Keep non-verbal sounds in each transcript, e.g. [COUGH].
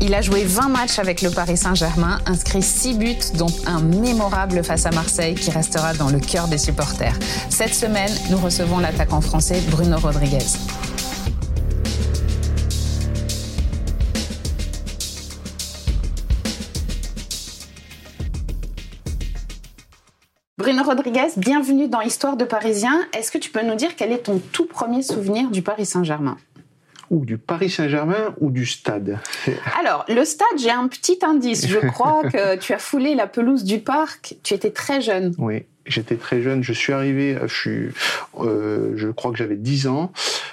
Il a joué 20 matchs avec le Paris Saint-Germain, inscrit 6 buts, dont un mémorable face à Marseille qui restera dans le cœur des supporters. Cette semaine, nous recevons l'attaquant français Bruno Rodriguez. Bruno Rodriguez, bienvenue dans Histoire de Parisien. Est-ce que tu peux nous dire quel est ton tout premier souvenir du Paris Saint-Germain? Ou du Paris Saint-Germain ou du stade Alors, le stade, j'ai un petit indice. Je [LAUGHS] crois que tu as foulé la pelouse du parc. Tu étais très jeune. Oui, J'étais très jeune, je suis arrivé, je, suis, euh, je crois que j'avais 10 ans.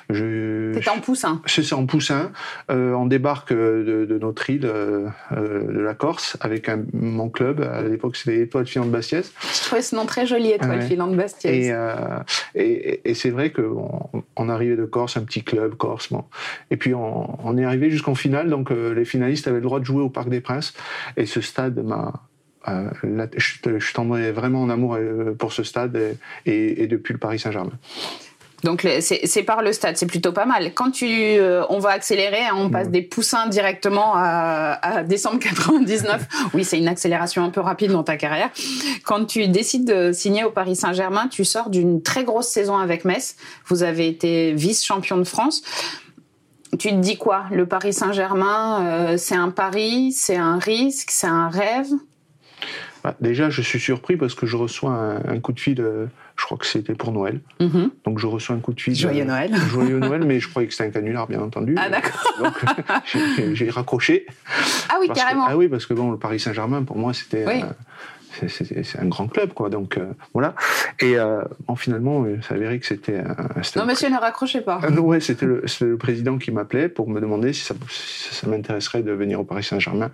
C'était en poussin C'est ça, en poussin. Euh, on débarque de, de notre île, euh, de la Corse, avec un, mon club. À l'époque, c'était Étoile Filante Bastiès. Je trouvais ce nom très joli, Étoile ouais. Filante Bastiès. Et, euh, et, et c'est vrai qu'on on arrivait de Corse, un petit club corse. Bon. Et puis on, on est arrivé jusqu'en finale, donc euh, les finalistes avaient le droit de jouer au Parc des Princes. Et ce stade m'a euh, là, je, je tombais vraiment en amour euh, pour ce stade et, et, et depuis le Paris Saint-Germain. Donc c'est par le stade, c'est plutôt pas mal. Quand tu, euh, on va accélérer, hein, on passe des poussins directement à, à décembre 99. [LAUGHS] oui, c'est une accélération un peu rapide dans ta carrière. Quand tu décides de signer au Paris Saint-Germain, tu sors d'une très grosse saison avec Metz. Vous avez été vice-champion de France. Tu te dis quoi? Le Paris Saint-Germain, euh, c'est un pari, c'est un risque, c'est un rêve? Bah, déjà, je suis surpris parce que je reçois un, un coup de fil, euh, je crois que c'était pour Noël. Mm -hmm. Donc je reçois un coup de fil. Joyeux euh, Noël. [LAUGHS] Joyeux Noël, mais je croyais que c'était un canular, bien entendu. Ah d'accord. Donc [LAUGHS] j'ai raccroché. Ah oui, carrément. Que, ah oui, parce que bon, le Paris Saint-Germain, pour moi, c'était. Oui. Euh, c'est un grand club, quoi. Donc euh, voilà. Et euh, bon, finalement, il s'avérait que c'était. Non, monsieur, ne raccrochez pas. Euh, ouais, c'était le, le, président qui m'appelait pour me demander si ça, si ça m'intéresserait de venir au Paris Saint-Germain.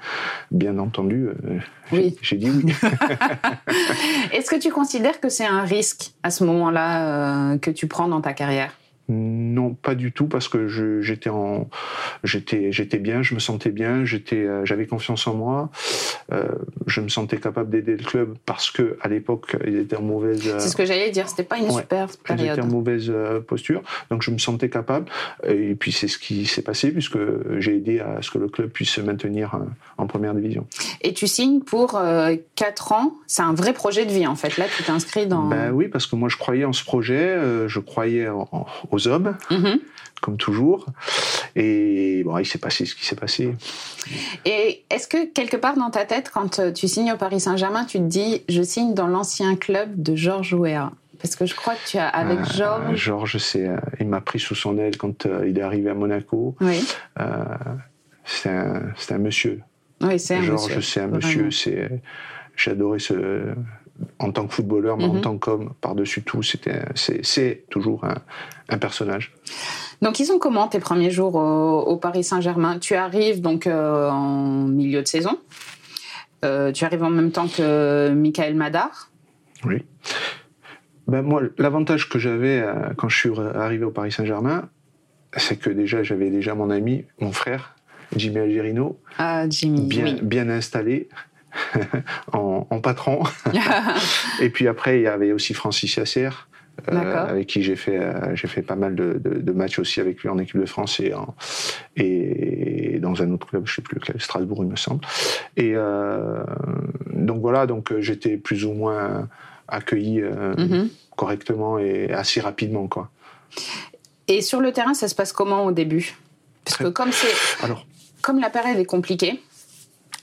Bien entendu, euh, oui. j'ai dit oui. [LAUGHS] Est-ce que tu considères que c'est un risque à ce moment-là que tu prends dans ta carrière? Non, pas du tout, parce que j'étais en, j'étais, j'étais bien, je me sentais bien, j'étais, euh, j'avais confiance en moi, euh, je me sentais capable d'aider le club parce que à l'époque, il était en mauvaise. C'est ce que j'allais dire, c'était pas une ouais, super période. J'étais en mauvaise euh, posture, donc je me sentais capable. Et puis c'est ce qui s'est passé puisque j'ai aidé à ce que le club puisse se maintenir en première division. Et tu signes pour euh, 4 ans. C'est un vrai projet de vie en fait. Là, tu t'inscris dans. Ben oui, parce que moi je croyais en ce projet, euh, je croyais en, en, aux hommes, mm -hmm. comme toujours. Et bon, il s'est passé ce qui s'est passé. Et est-ce que quelque part dans ta tête, quand euh, tu signes au Paris Saint-Germain, tu te dis, je signe dans l'ancien club de Georges Weah? Parce que je crois que tu as avec euh, Georges. Georges, c'est, euh, il m'a pris sous son aile quand euh, il est arrivé à Monaco. Oui. c'est un, un monsieur. Oui, c'est un Georges, monsieur. c'est un monsieur. C'est, adoré ce, en tant que footballeur, mais Mhm. mm -hmm. en tant qu'homme, par-dessus tout, c'était, c'est, c'est toujours un, un, personnage. Donc, ils sont comment tes premiers jours au, au Paris Saint-Germain? Tu arrives donc euh, en milieu de saison. Euh, tu arrives en même temps que Michael Madar. Oui. Ben moi, l'avantage que j'avais euh, quand je suis arrivé au Paris Saint-Germain, c'est que déjà, j'avais déjà mon ami, mon frère, Jimmy Algerino, ah, Jimmy, bien, oui. bien installé. [LAUGHS] en, en, patron. [LAUGHS] et puis après, il y avait aussi Francis Yasser, euh, avec qui j'ai fait, euh, j'ai fait pas mal de, de, de, matchs aussi avec lui en équipe de France et, en, et dans un autre club, je sais plus lequel, Strasbourg, il me semble. Et euh, donc voilà, donc j'étais plus ou moins accueilli -hmm. correctement et assez rapidement, quoi. Et sur le terrain, ça se passe comment au début? Parce que comme c'est, alors, comme la période est compliquée,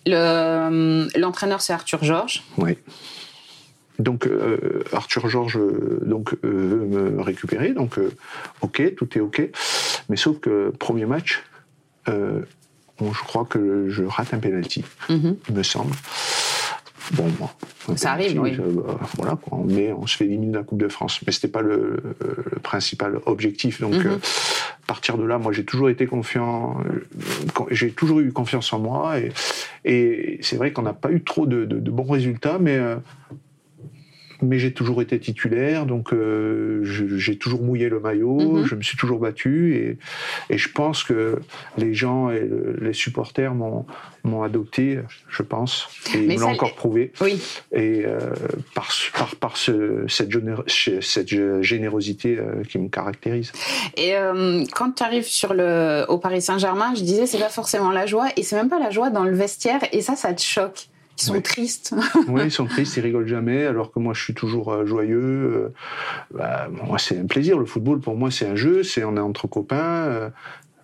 l'entraîneur, le, c'est Arthur Georges. Oui. Donc euh, Arthur Georges donc euh, veut me récupérer, donc euh, ok, tout est ok, mais sauf que premier match, bon, je crois que je rate un penalty, mm -hmm. il me semble. Bon, bon ça arrive, oui. voilà, quoi, mais on se fait éliminer de la Coupe de France, mais c'était pas le, le, principal objectif, donc. Mm -hmm. Partir de là, moi, j'ai toujours été confiant, j'ai toujours eu confiance en moi. Et, c'est vrai qu'on n'a pas eu trop de, bons résultats, mais mais j'ai toujours été titulaire, donc euh, j'ai toujours mouillé le maillot, mhm. je me suis toujours battu, et, et, je pense que les gens et les supporters m'ont adopté, je pense, et ils me l'ont encore prouvé. Oui. Et euh, par, par, par ce, cette, cette, générosité euh, qui me caractérise. Et quand tu arrives sur le, au Paris Saint-Germain, je disais, c'est pas forcément la joie, et c'est même pas la joie dans le vestiaire, et ça, ça te choque. Ils sont tristes. [LAUGHS] oui, ils sont tristes, ils rigolent jamais, alors que moi je suis toujours euh, joyeux. Euh, bah, moi, c'est un plaisir. Le football, pour moi, c'est un jeu, c'est on est entre copains. Euh,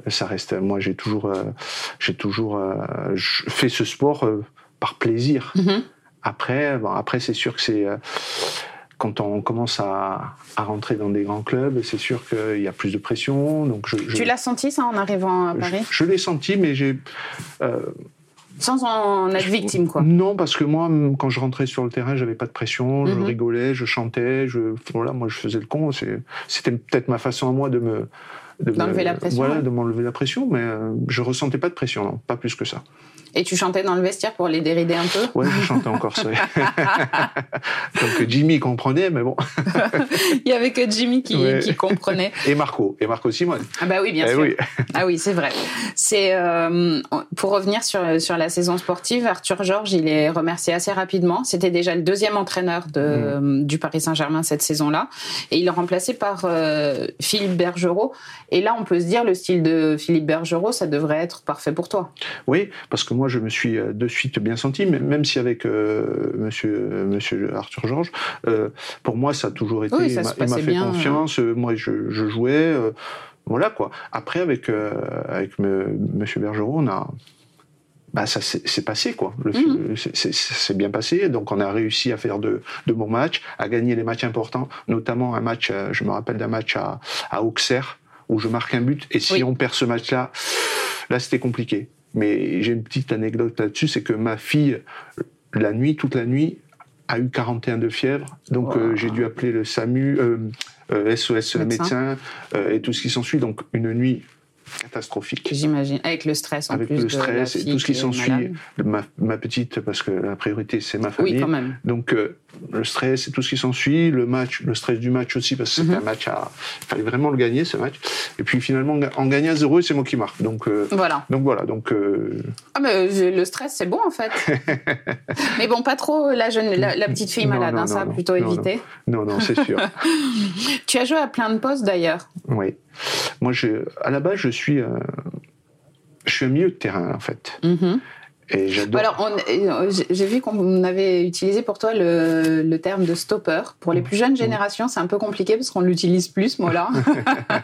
ça reste. Moi, j'ai toujours, j'ai toujours fait ce sport par plaisir. Mm-hmm. Après, bon, après, c'est sûr que c'est quand on commence à, à, rentrer dans des grands clubs, c'est sûr qu'il y a plus de pression. Donc je, tu l'as senti ça en arrivant à Paris? Je, l'ai senti, mais j'ai sans en être victime, quoi. Non, parce que moi, quand je rentrais sur le terrain, j'avais pas de pression, je mhm. rigolais, je chantais, je, voilà, moi, je faisais le con. C'était peut-être ma façon à moi de me, d'enlever la pression. Voilà, de m'enlever la pression, mais euh, je ressentais pas de pression, non, pas plus que ça. Et tu chantais dans le vestiaire pour les dérider un peu? Ouais, je chantais encore ça. Donc [LAUGHS] Jimmy comprenait, mais bon. Il y avait que Jimmy qui, qui, comprenait. Et Marco, et Marco Simone. Ah bah oui, bien eh sûr. Oui. Ah oui, c'est vrai. C'est euh, pour revenir sur sur la saison sportive, Arthur Georges, il est remercié assez rapidement. C'était déjà le deuxième entraîneur de, mm. du Paris Saint-Germain cette saison-là, et il est remplacé par euh, Philippe Bergerot. Et là, on peut se dire le style de Philippe Bergerot, ça devrait être parfait pour toi. Oui, parce que moi je me suis euh, de suite bien senti, même si avec euh, monsieur, monsieur Arthur Georges, euh, pour moi, ça a toujours été. il m'a fait confiance. moi, je, jouais. voilà quoi. Après, avec, avec monsieur Bergerot, on a. Bah, ça s'est passé quoi. Mhm. C'est bien passé. Donc on a réussi à faire de, de, bons matchs, à gagner les matchs importants, notamment un match. Je me rappelle d'un match à, à Auxerre où je marque un but et si on perd ce match-là, là c'était compliqué. Mais j'ai une petite anecdote là-dessus, c'est que ma fille, la nuit, toute la nuit, a eu 41 de fièvre. Donc euh, j'ai dû appeler le SAMU, euh, SOS euh, médecin, médecin et tout ce qui s'ensuit. Donc une nuit catastrophique. J'imagine, avec le stress en avec plus. Avec le stress et tout ce qui s'ensuit. Ma, ma, petite, parce que la priorité c'est ma famille. Oui, quand même. Donc euh, le stress et tout ce qui s'ensuit, le match, le stress du match aussi, parce que c'était mhm. un match à. Il fallait vraiment le gagner ce match. Et puis finalement, en gagnant à zéro, c'est moi qui marque. Donc euh, voilà. Donc voilà. Donc. Euh, ah mais le stress c'est bon en fait. [LAUGHS] mais bon, pas trop la jeune, la, petite fille malade, hein, ça a plutôt éviter. Non, non, c'est sûr. [LAUGHS] tu as joué à plein de postes d'ailleurs. Oui. Moi, je, à la base, je suis, euh, je suis un milieu de terrain, en fait. Mm-hmm. Et j'adore. Alors, euh, j'ai vu qu'on avait utilisé pour toi le, le, terme de stopper. Pour les plus jeunes générations, c'est un peu compliqué parce qu'on l'utilise plus, moi là.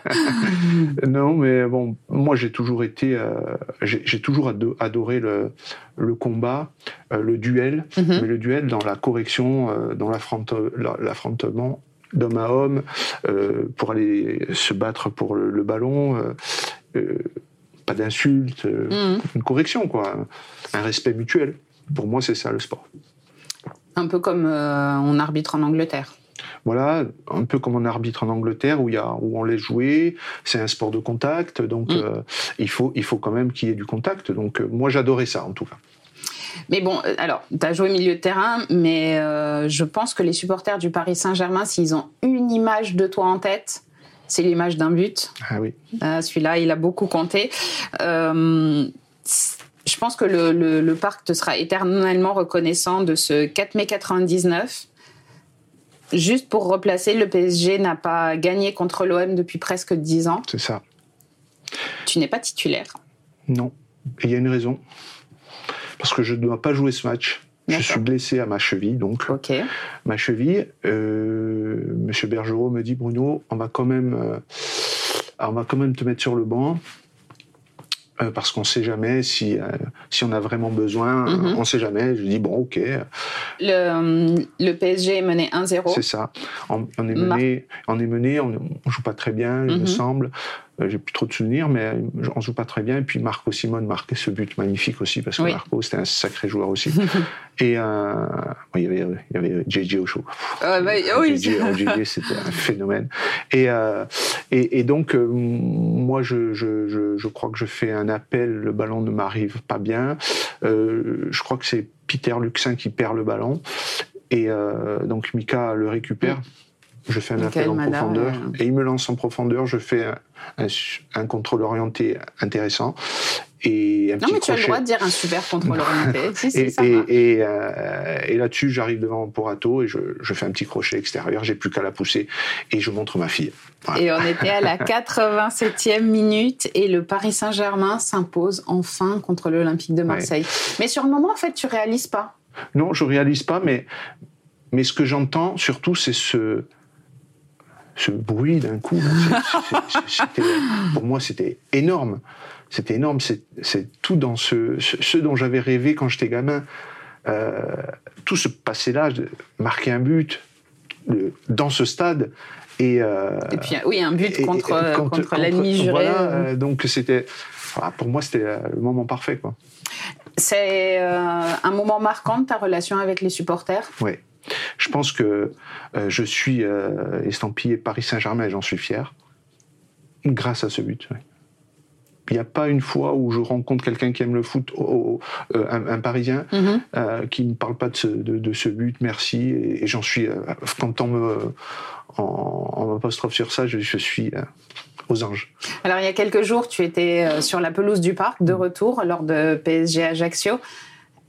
[LAUGHS] non, mais bon, moi j'ai toujours été, euh, j'ai toujours adoré le, le combat, le duel, mm-hmm. mais le duel dans la correction, dans l'affrontement d'homme à homme euh, pour aller se battre pour le, ballon. Euh, euh, pas d'insultes, mhm. une correction, quoi. Un respect mutuel. Pour moi, c'est ça le sport. Un peu comme on arbitre en Angleterre. Voilà, un peu comme on arbitre en Angleterre où, y a, où on laisse jouer, c'est un sport de contact, donc mhm. il, faut, il faut quand même qu'il y ait du contact. Donc moi j'adorais ça en tout cas. Mais bon, euh, alors, tu as joué milieu de terrain, mais euh, je pense que les supporters du Paris Saint-Germain, s'ils ont une image de toi en tête, c'est l'image d'un but. Ah oui. Euh, celui-là, il a beaucoup compté. je pense que le, le, parc te sera éternellement reconnaissant de ce 4 mai 99. Juste pour replacer, le PSG n'a pas gagné contre l'OM depuis presque 10 ans. C'est ça. Tu n'es pas titulaire. Non. Et il y a une raison parce que je ne dois pas jouer ce match. Je suis blessé à ma cheville, donc ma cheville. Euh, Monsieur Bergerot me dit Bruno, on va quand même, euh, on va quand même te mettre sur le banc euh, parce qu'on ne sait jamais si si on a vraiment besoin. Mhm. On ne sait jamais. Je dis bon, ok. Le, le PSG est mené 1-0. C'est ça. On, est mené, on est mené. On, ne joue pas très bien, il me mhm. semble. J'ai plus trop de souvenirs, mais on joue pas très bien. Et puis Marco Simone marquait ce but magnifique aussi, parce que Marco, c'était un sacré joueur aussi. [LAUGHS] et il y avait, il y avait JJ Ocho. Ah, bah, oui, JJ, [LAUGHS] c'était un phénomène. Et, et, donc, moi, je, je, je, crois que je fais un appel, le ballon ne m'arrive pas bien. je crois que c'est Peter Luxin qui perd le ballon. Et donc Mika le récupère. Je fais un appel en profondeur et il me lance en profondeur. Je fais un, contrôle orienté intéressant. Et un non, mais tu as le droit de dire un super contrôle orienté. si, et, ça et, euh, et, là-dessus, j'arrive devant Porato et je, je, fais un petit crochet extérieur. J'ai plus qu'à la pousser et je montre ma fille. Et on était à la [LAUGHS] 87e minute et le Paris Saint-Germain s'impose enfin contre l'Olympique de Marseille. Mais sur le moment, en fait, tu réalises pas. Non, je réalise pas, mais, mais ce que j'entends surtout, c'est ce, ce bruit d'un coup. pour moi, c'était énorme. C'était énorme. C'est tout dans ce, ce, dont j'avais rêvé quand j'étais gamin. Euh, tout ce passé-là, marquer un but dans ce stade. Et, euh, et puis, oui, un but contre, contre, l'ennemi juré. Voilà, euh, donc c'était, pour moi, c'était le moment parfait. C'est un moment marquant de ta relation avec les supporters? Oui. Je pense que euh, je suis euh, estampillé Paris Saint-Germain et j'en suis fier, grâce à ce but. Il n'y a pas une fois où je rencontre quelqu'un qui aime le foot, euh, un, Parisien, mhm. qui ne parle pas de ce, but, merci, et, j'en suis, quand on me m'apostrophe sur ça, je, je suis aux anges. Alors il y a quelques jours, tu étais sur la pelouse du parc de retour lors de PSG Ajaccio.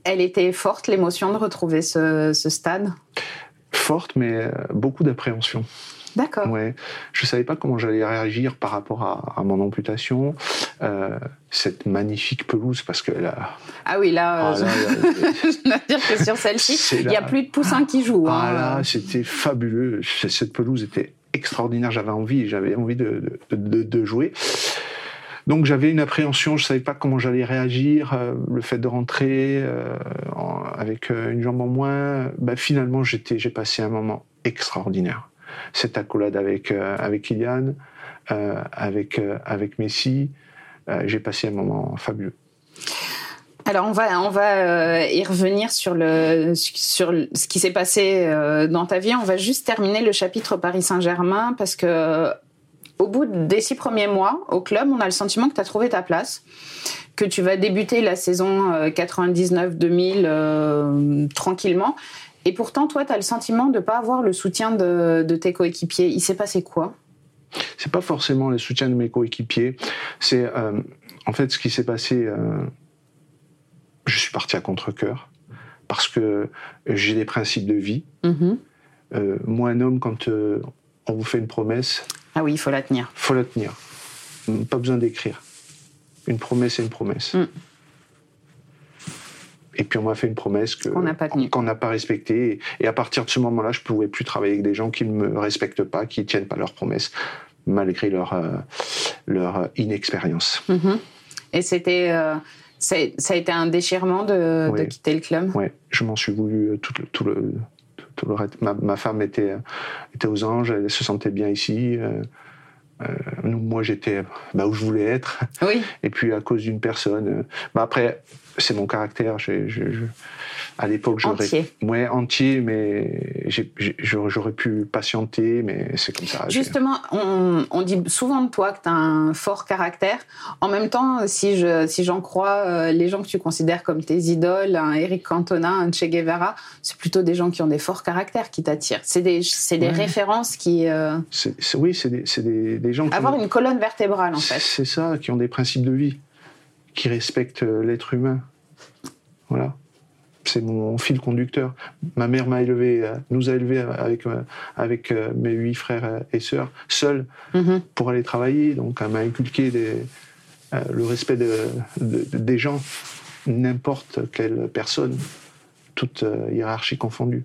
Elle était forte, l'émotion de retrouver ce, stade? Forte, mais euh, beaucoup d'appréhension. D'accord. Ouais. Je ne savais pas comment j'allais réagir par rapport à, mon amputation. Euh, cette magnifique pelouse, parce que là. Ah oui, là, ah, [LAUGHS] je dois dire que sur celle-ci, il n'y a plus de poussins qui jouent. Hein. Ah là, c'était fabuleux. Cette pelouse était extraordinaire. J'avais envie, j'avais envie de, de, de, jouer. Donc j'avais une appréhension, je savais pas comment j'allais réagir. Euh, le fait de rentrer euh, avec euh, une jambe en moins, bah, finalement j'étais, j'ai passé un moment extraordinaire. Cette accolade avec avec avec avec Messi, j'ai passé un moment fabuleux. Alors on va on va y revenir sur le sur ce qui s'est passé dans ta vie. On va juste terminer le chapitre Paris Saint-Germain parce que au bout des six premiers mois au club, on a le sentiment que tu as trouvé ta place, que tu vas débuter la saison 99-2000 euh, euh, tranquillement. Et pourtant, toi, tu as le sentiment de ne pas avoir le soutien de, tes coéquipiers. Il s'est passé quoi? C'est pas forcément le soutien de mes coéquipiers. C'est euh, en fait ce qui s'est passé. je suis parti à contre-coeur parce que j'ai des principes de vie. Mm-hmm. moi, un homme, quand on vous fait une promesse, ah oui, il faut la tenir. Il faut la tenir. Pas besoin d'écrire. Une promesse est une promesse. Mm. Et puis on m'a fait une promesse que, qu'on n'a pas, respectée. Et à partir de ce moment-là, je ne pouvais plus travailler avec des gens qui ne me respectent pas, qui ne tiennent pas leurs promesses, malgré leur, euh, leur inexpérience. Mm-hmm. Et c'était, euh, ça a été un déchirement de, quitter le club? Oui, je m'en suis voulu tout, tout le, Ma, femme était, était aux anges, elle se sentait bien ici. Euh, euh, moi, j'étais bah, où je voulais être. Oui. Et puis, à cause d'une personne. Euh, bah, après, c'est mon caractère. je, à l'époque, j'aurais. Entier. Ouais, entier, mais j'aurais pu patienter, mais c'est comme ça. Justement, on, dit souvent de toi que tu as un fort caractère. En même temps, si j'en si crois euh, les gens que tu considères comme tes idoles, un Eric Cantona, un Che Guevara, c'est plutôt des gens qui ont des forts caractères qui t'attirent. C'est des, des références qui. Euh, oui, c'est des, des, des, gens qui. Avoir une colonne vertébrale, en fait. C'est ça, qui ont des principes de vie, qui respectent euh, l'être humain. Voilà c'est mon fil conducteur. Ma mère m'a élevé, euh, nous a élevés avec, euh, avec euh, mes huit frères et sœurs, seuls, mhm. pour aller travailler. Donc, elle m'a inculqué le respect des gens, n'importe quelle personne, toute hiérarchie confondue.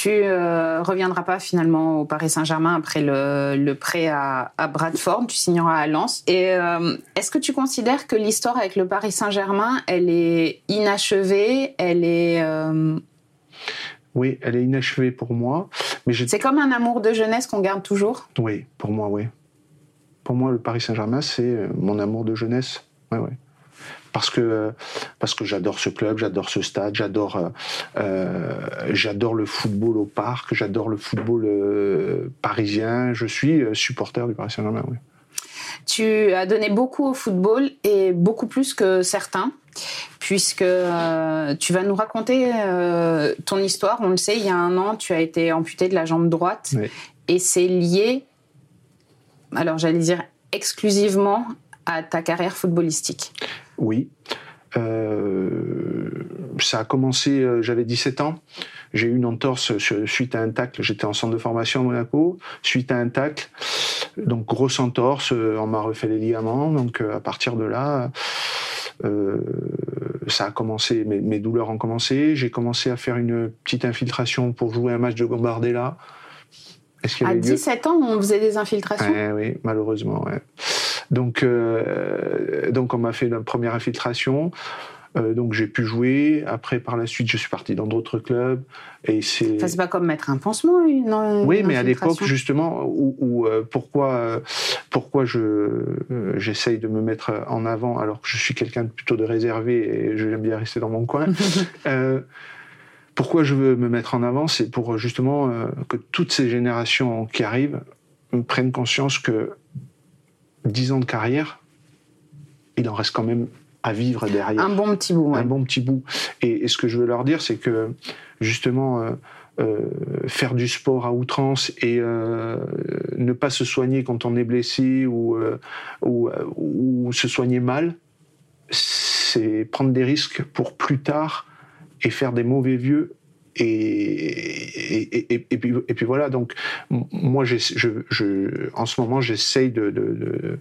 Tu euh, reviendras pas finalement au Paris Saint-Germain après le, le prêt à, à, Bradford, tu signeras à Lens. Et euh, est-ce que tu considères que l'histoire avec le Paris Saint-Germain, elle est inachevée, elle est euh, oui, elle est inachevée pour moi. Mais c'est comme un amour de jeunesse qu'on garde toujours? Oui, pour moi, oui. Pour moi, le Paris Saint-Germain, c'est euh, mon amour de jeunesse. Oui, oui. Parce que, parce que j'adore ce club, j'adore ce stade, j'adore, euh, euh, j'adore le football au parc, j'adore le football parisien. Je suis supporter du Paris Saint-Germain, oui. Tu as donné beaucoup au football et beaucoup plus que certains puisque euh, tu vas nous raconter euh, ton histoire. On le sait, il y a un an, tu as été amputé de la jambe droite et c'est lié, alors j'allais dire exclusivement à ta carrière footballistique. Oui. Euh, ça a commencé, j'avais 17 ans. J'ai eu une entorse suite à un tacle. J'étais en centre de formation à Monaco. Suite à un tacle, donc grosse entorse, on m'a refait les ligaments. Donc à partir de là, euh, ça a commencé, mes, mes douleurs ont commencé. J'ai commencé à faire une petite infiltration pour jouer un match de Gambardella. à 17 ans, on faisait des infiltrations? Oui, malheureusement. Ouais. Donc, euh, donc, on m'a fait une première infiltration. Euh, donc j'ai pu jouer. Après, par la suite, je suis parti dans d'autres clubs. Et c'est. c'est pas comme mettre un pansement, une. oui, mais à l'époque justement, où, euh, pourquoi pourquoi je j'essaye de me mettre en avant alors que je suis quelqu'un de plutôt de réservé et j'aime bien rester dans mon coin. [LAUGHS] pourquoi je veux me mettre en avant, c'est pour justement que toutes ces générations qui arrivent prennent conscience que 10 ans de carrière, il en reste quand même à vivre derrière. Un bon petit bout. Un bon petit bout. Et, ce que je veux leur dire, c'est que justement, euh, euh, faire du sport à outrance et euh, ne pas se soigner quand on est blessé ou, ou, ou se soigner mal, c'est prendre des risques pour plus tard et faire des mauvais vieux et, et, puis, et puis voilà, donc moi, je, je, en ce moment, j'essaye de,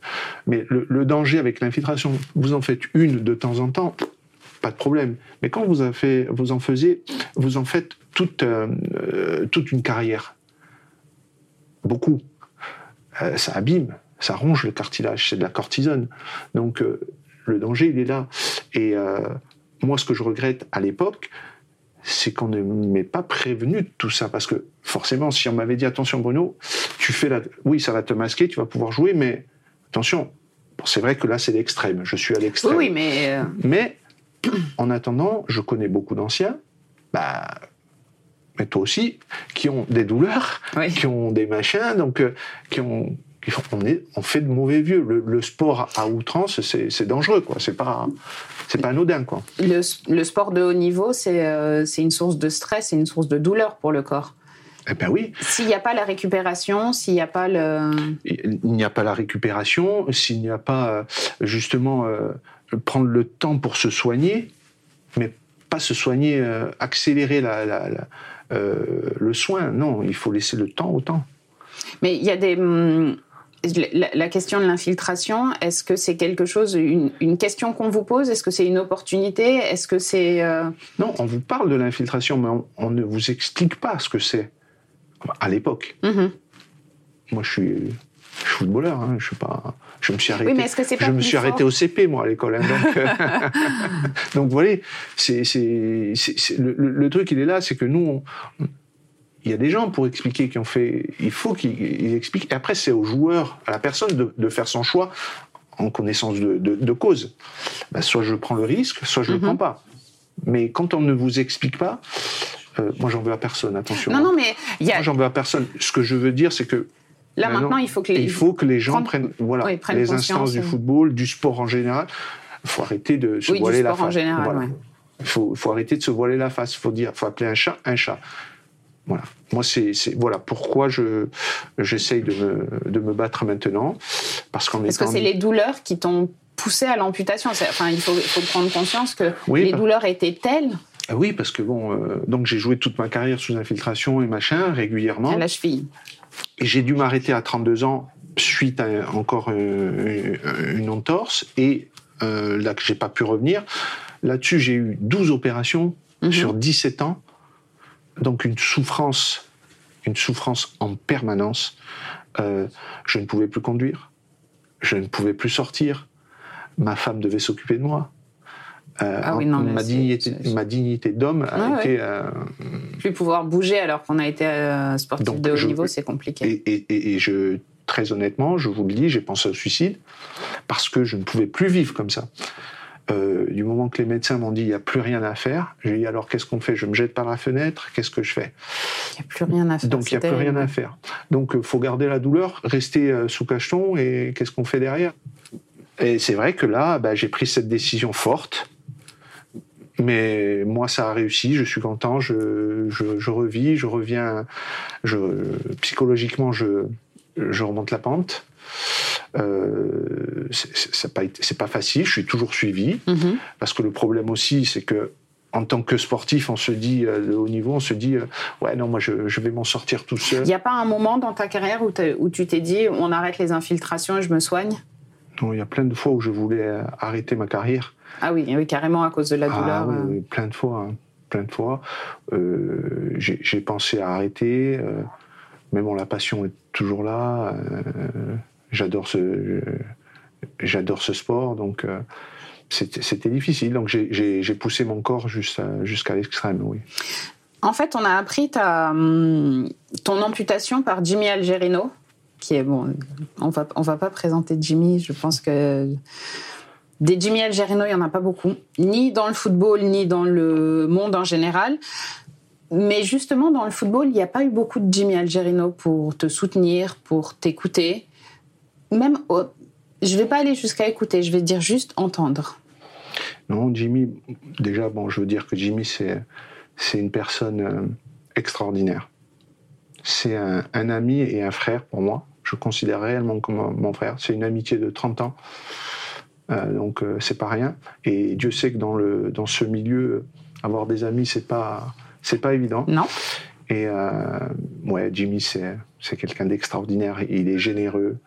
Mais le, danger avec l'infiltration, vous en faites une de temps en temps, pas de problème. Mais quand vous en, fait, vous en faisiez, vous en faites toute, euh, toute une carrière. Beaucoup. Euh, ça abîme, ça ronge le cartilage, c'est de la cortisone. Donc euh, le danger, il est là. Et moi, ce que je regrette à l'époque, c'est qu'on ne m'ait pas prévenu de tout ça. Parce que forcément, si on m'avait dit attention Bruno, tu fais la... Oui, ça va te masquer, tu vas pouvoir jouer, mais attention, c'est vrai que là, c'est l'extrême. Je suis à l'extrême. Oui, mais... Euh, mais en attendant, je connais beaucoup d'anciens, bah, mais toi aussi, qui ont des douleurs, qui ont des machins, donc euh, qui ont on, est, on fait de mauvais vieux. Le, sport à outrance, c'est dangereux, quoi. C'est pas, c'est pas anodin, quoi. Le, le, sport de haut niveau, c'est euh, une source de stress, c'est une source de douleur pour le corps. Eh ben oui. S'il n'y a pas la récupération, s'il n'y a pas le. Il n'y a pas la récupération, s'il n'y a pas euh, justement euh, prendre le temps pour se soigner, mais pas se soigner, accélérer la, la, le soin. Non, il faut laisser le temps au temps. Mais il y a des. Hum, la, question de l'infiltration, est-ce que c'est quelque chose, une, question qu'on vous pose? Est-ce que c'est une opportunité? Est-ce que c'est euh, Non, on vous parle de l'infiltration, mais on, ne vous explique pas ce que c'est à l'époque. Mm-hmm. Moi, je suis, footballeur, hein, je suis pas. Je me suis arrêté. mais que pas Je me suis arrêté au CP moi à l'école. Hein, donc, euh, [LAUGHS] [LAUGHS] donc, vous voyez, c'est, le, le, truc, il est là, c'est que nous, on, il y a des gens pour expliquer qui ont fait. Il faut qu'ils expliquent. Et après, c'est au joueur, à la personne de, faire son choix en connaissance de, cause. Ben, soit je prends le risque, soit je ne le prends mhm. pas. Mais quand on ne vous explique pas, euh, moi j'en veux à personne. Attention. Non, non, mais y a... moi j'en veux à personne. Ce que je veux dire, c'est que Là maintenant, il faut que les, il faut que les gens prennent, voilà, les instances du football, du sport en général. Il faut arrêter de se voiler la face. En général, Il faut, faut, arrêter de se voiler la face. Il faut dire, faut appeler un chat un chat. Voilà. Moi, c'est voilà pourquoi je j'essaye de me, de me battre maintenant, parce qu'en Est-ce que c'est les douleurs qui t'ont poussé à l'amputation Enfin, il faut, faut, prendre conscience que les bah douleurs étaient telles. Ah oui, parce que bon, euh, donc j'ai joué toute ma carrière sous infiltration et machin régulièrement. À la cheville. Et j'ai dû m'arrêter à 32 ans suite à encore une, entorse, et là que j'ai pas pu revenir. Là-dessus, j'ai eu 12 opérations mhm. sur 17 ans, donc une souffrance, une souffrance en permanence. je ne pouvais plus conduire, je ne pouvais plus sortir, ma femme devait s'occuper de moi. Euh, ah ma, dignité, ma, dignité, d'homme a été. Euh, Plus pouvoir bouger alors qu'on a été euh, sportif de haut niveau, c'est compliqué. Et, et, je, très honnêtement, je vous le dis, j'ai pensé au suicide parce que je ne pouvais plus vivre comme ça. Du moment que les médecins m'ont dit il n'y a plus rien à faire, j'ai dit alors qu'est-ce qu'on fait? Je me jette par la fenêtre, qu'est-ce que je fais? Il n'y a plus rien à faire. Donc il n'y a plus rien à faire. Donc il faut garder la douleur, rester sous cacheton et qu'est-ce qu'on fait derrière? Et c'est vrai que là, bah, j'ai pris cette décision forte mais moi, ça a réussi, je suis content, je, je, revis, je reviens, je, psychologiquement, je, je remonte la pente. Euh, c'est pas, pas facile, je suis toujours suivi, mm-hmm. parce que le problème aussi, c'est que en tant que sportif, on se dit, euh, de haut niveau, on se dit, euh, ouais, non, moi, je, je vais m'en sortir tout seul. Il n'y a pas un moment dans ta carrière où, où tu t'es dit, on arrête les infiltrations et je me soigne? Non, il y a plein de fois où je voulais arrêter ma carrière. Ah oui, oui, carrément à cause de la ah douleur. Euh. oui, plein de fois, hein, plein de fois. Euh, j'ai pensé à arrêter, euh, mais bon, la passion est toujours là. J'adore ce, j'adore ce sport, donc c'était difficile. Donc j'ai poussé mon corps jusqu'à l'extrême, oui. En fait, on a appris ta, hum, ton amputation par Jimmy Algerino, qui est bon. On va on va pas présenter Jimmy. Je pense que des Jimmy Algerino, il n'y en a pas beaucoup, ni dans le football, ni dans le monde en général. Mais justement, dans le football, il n'y a pas eu beaucoup de Jimmy Algerino pour te soutenir, pour t'écouter. Même, je ne vais pas aller jusqu'à écouter, je vais dire juste entendre. Non, Jimmy, déjà, bon, je veux dire que Jimmy, c'est, c'est une personne euh, extraordinaire. C'est un, un, ami et un frère pour moi. Je le considère réellement comme mon frère. C'est une amitié de 30 ans. Euh, donc euh, c'est pas rien. Et Dieu sait que dans le dans ce milieu, avoir des amis c'est pas c'est pas évident. Non. Et euh, ouais, Jimmy c'est c'est quelqu'un d'extraordinaire. Il est généreux.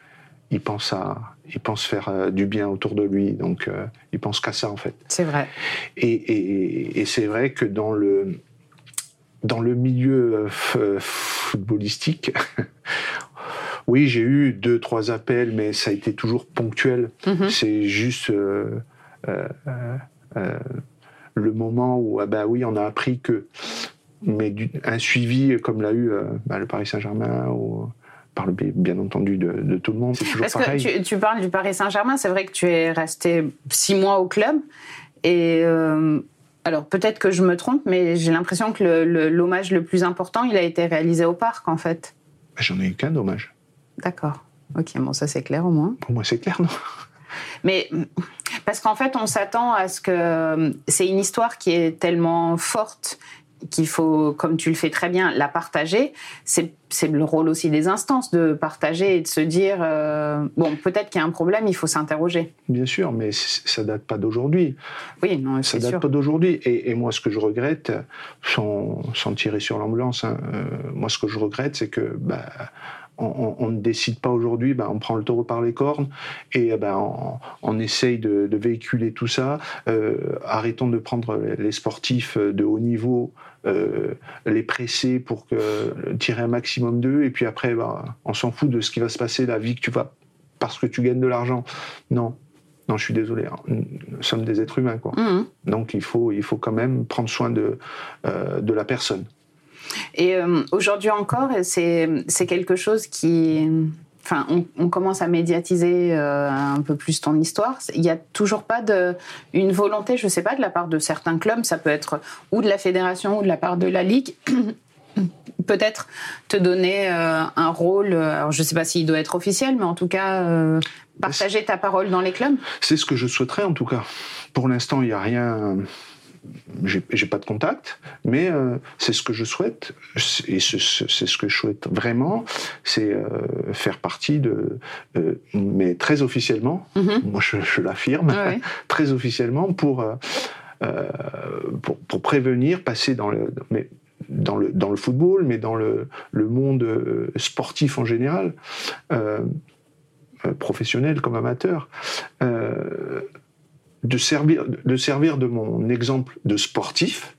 Il pense à il pense faire du bien autour de lui. Donc il pense qu'à ça en fait. C'est vrai. Et, et, et c'est vrai que dans le dans le milieu footballistique, [LAUGHS] Oui, j'ai eu deux, trois appels, mais ça a été toujours ponctuel. Mhm. C'est juste euh, euh, euh, le moment où, ah bah oui, on a appris que, mais un suivi comme l'a eu bah, le Paris Saint-Germain ou par le bien entendu de, tout le monde, c'est toujours Parce Que tu, parles du Paris Saint-Germain, c'est vrai que tu es resté six mois au club et alors peut-être que je me trompe, mais j'ai l'impression que l'hommage le, plus important, il a été réalisé au parc en fait. J'en ai eu qu'un dommage. D'accord. Ok, bon, ça c'est clair au moins. Pour moi, c'est clair, non? Mais parce qu'en fait, on s'attend à ce que c'est une histoire qui est tellement forte qu'il faut, comme tu le fais très bien, la partager. C'est le rôle aussi des instances de partager et de se dire euh, bon, peut-être qu'il y a un problème, il faut s'interroger. Bien sûr, mais ça date pas d'aujourd'hui. Oui, non, ça date pas d'aujourd'hui. Et, moi, ce que je regrette, sans, sans tirer sur l'ambulance, hein, euh, moi, ce que je regrette, c'est que bah, on, ne décide pas aujourd'hui, ben, on prend le taureau par les cornes et ben, on, essaye de, véhiculer tout ça. Euh, arrêtons de prendre les sportifs de haut niveau, euh, les presser pour que, tirer un maximum d'eux et puis après, ben, on s'en fout de ce qui va se passer, la vie que tu vas, parce que tu gagnes de l'argent. Non. Non, je suis désolé. Hein. Nous sommes des êtres humains, quoi. Mmh. Donc il faut, il faut quand même prendre soin de, euh, de la personne. Et euh, aujourd'hui encore, c'est quelque chose qui... Enfin, on, commence à médiatiser euh, un peu plus ton histoire. Il n'y a toujours pas de, une volonté, je ne sais pas, de la part de certains clubs, ça peut être ou de la fédération ou de la part de la ligue, [COUGHS] peut-être te donner euh, un rôle, alors je ne sais pas s'il doit être officiel, mais en tout cas, partager ta parole dans les clubs C'est ce que je souhaiterais en tout cas. Pour l'instant, il n'y a rien j'ai pas de contact, mais euh, c'est ce que je souhaite, et c'est ce que je souhaite vraiment, c'est euh, faire partie de, euh, mais très officiellement, mm-hmm. moi je, l'affirme, [LAUGHS] très officiellement pour, pour, pour prévenir, passer dans le, mais dans le dans le football, mais dans le, le monde sportif en général professionnel comme amateur, de, servir, de servir de mon exemple de sportif,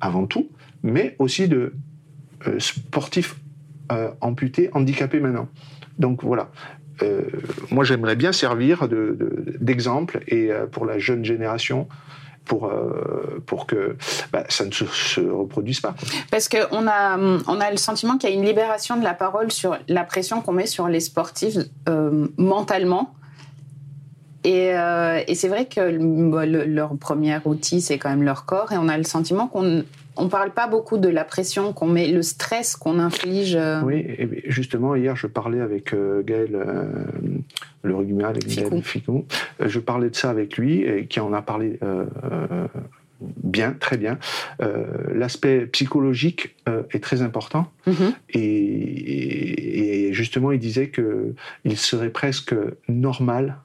avant tout, mais aussi de sportif amputé, handicapé maintenant. Donc voilà, euh, moi j'aimerais bien servir d'exemple et euh, pour la jeune génération pour, euh, pour que bah, ça ne se, reproduise pas. Parce qu'on a, on a le sentiment qu'il y a une libération de la parole sur la pression qu'on met sur les sportifs mentalement. Et, et c'est vrai que leur premier outil, c'est quand même leur corps, et on a le sentiment qu'on on parle pas beaucoup de la pression qu'on met, le stress qu'on inflige. Euh. Oui, et justement, hier, je parlais avec euh, Gaël, euh, le rugbyman, avec Gaël Ficou. Je parlais de ça avec lui, et qui en a parlé bien, très bien. L'aspect psychologique est très important. Mm-hmm. et, justement, il disait que il serait presque normal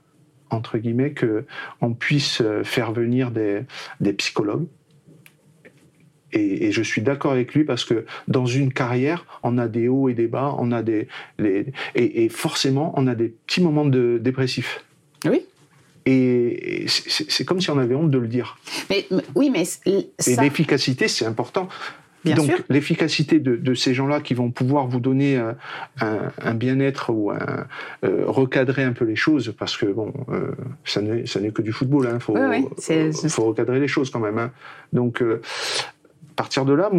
entre guillemets que on puisse faire venir des psychologues et, je suis d'accord avec lui parce que dans une carrière, on a des hauts et des bas, on a des et, forcément, on a des petits moments de dépressifs. Oui. Et c'est comme si on avait honte de le dire. Mais oui, mais et l'efficacité, c'est important. Bien Donc l'efficacité de, ces gens-là qui vont pouvoir vous donner euh, un, bien-être ou un, euh, recadrer un peu les choses, parce que bon, euh, ça n'est que du football, il hein, faut, faut, recadrer les choses quand même. Hein. Donc partir de là,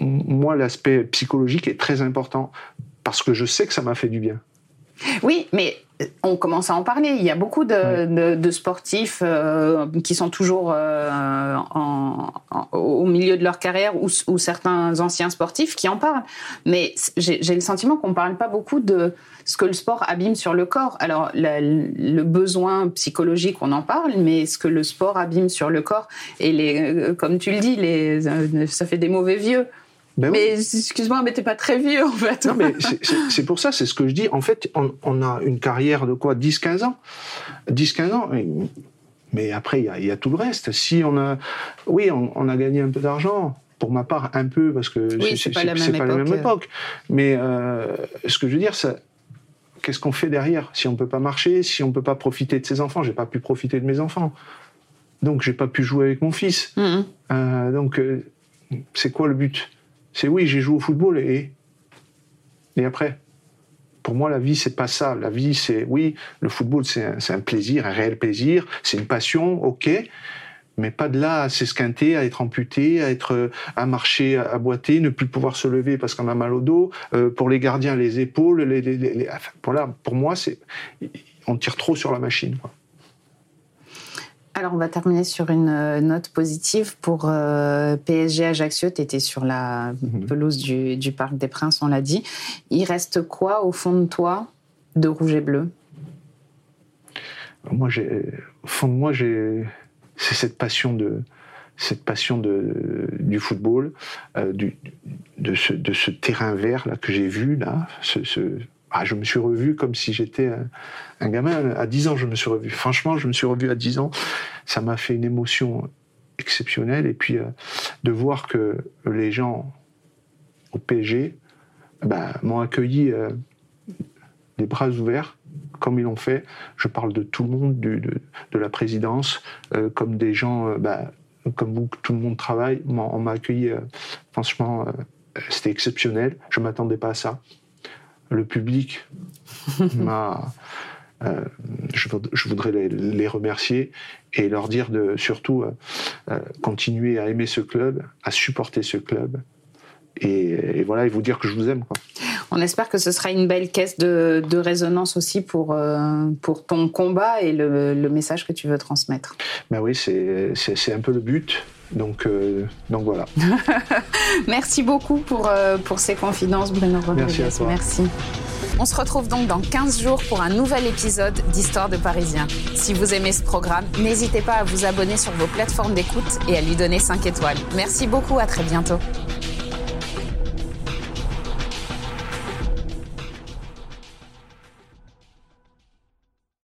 moi, l'aspect psychologique est très important parce que je sais que ça m'a fait du bien. Oui, mais on commence à en parler. Il y a beaucoup de, sportifs euh, qui sont toujours euh, au milieu de leur carrière ou, certains anciens sportifs qui en parlent. Mais j'ai le sentiment qu'on ne parle pas beaucoup de ce que le sport abîme sur le corps. Alors, le besoin psychologique, on en parle, mais ce que le sport abîme sur le corps, et les, euh, comme tu le dis, les, ça fait des mauvais vieux. Ben mais excuse-moi, mais t'es pas très vieux en fait. Non, mais c'est pour ça, c'est ce que je dis. En fait, on, a une carrière de quoi 10-15 ans? 10-15 ans. Mais après, il y, a tout le reste. Si on a. Oui, on, a gagné un peu d'argent. Pour ma part, un peu, parce que c'est pas, la même, pas la même époque. Mais euh, ce que je veux dire, ça, qu'est-ce qu'on fait derrière? Si on peut pas marcher, si on peut pas profiter de ses enfants, j'ai pas pu profiter de mes enfants. Donc j'ai pas pu jouer avec mon fils. Mm-hmm. Euh, donc euh, c'est quoi le but? C'est oui, j'ai joué au football et et après. Pour moi, la vie, c'est pas ça. La vie, c'est oui, le football, c'est un, un, plaisir, un réel plaisir, c'est une passion, ok mais pas de là à s'esquinter, à être amputé, à être à marcher, à boiter, ne plus pouvoir se lever parce qu'on a mal au dos. Euh, pour les gardiens, les épaules, les, pour moi, c'est on tire trop sur la machine. Alors, on va terminer sur une euh, note positive. Pour euh, PSG Ajaccio, tu étais sur la mhm. pelouse du, du, Parc des Princes, on l'a dit. Il reste quoi au fond de toi de rouge et bleu? Moi, au fond de moi, j'ai c'est cette passion de cette passion de, du football, euh, du, de, ce, de, ce, terrain vert là que j'ai vu là. Ce, ce, ah, je me suis revu comme si j'étais un, gamin. À 10 ans, je me suis revu. Franchement, je me suis revu à 10 ans. Ça m'a fait une émotion exceptionnelle. Et puis, euh, de voir que les gens au PSG bah, m'ont accueilli euh, les bras ouverts comme ils l'ont fait. Je parle de tout le monde, de, la présidence, euh, comme des gens, bah, comme vous, tout le monde travaille. On m'a accueilli, franchement, c'était exceptionnel. Je ne m'attendais pas à ça. Le public [LAUGHS] m'a. Je, je, voudrais les, remercier et leur dire de surtout continuer à aimer ce club, à supporter ce club et, voilà, et vous dire que je vous aime. Quoi. On espère que ce sera une belle caisse de, résonance aussi pour, euh, pour ton combat et le, message que tu veux transmettre. Ben oui, c'est un peu le but. Donc, euh, donc voilà. [LAUGHS] Merci beaucoup pour, euh, pour ces confidences, Bruno Rodriguez. Merci, Merci. On se retrouve donc dans 15 jours pour un nouvel épisode d'Histoire de Parisien. Si vous aimez ce programme, n'hésitez pas à vous abonner sur vos plateformes d'écoute et à lui donner 5 étoiles. Merci beaucoup, à très bientôt.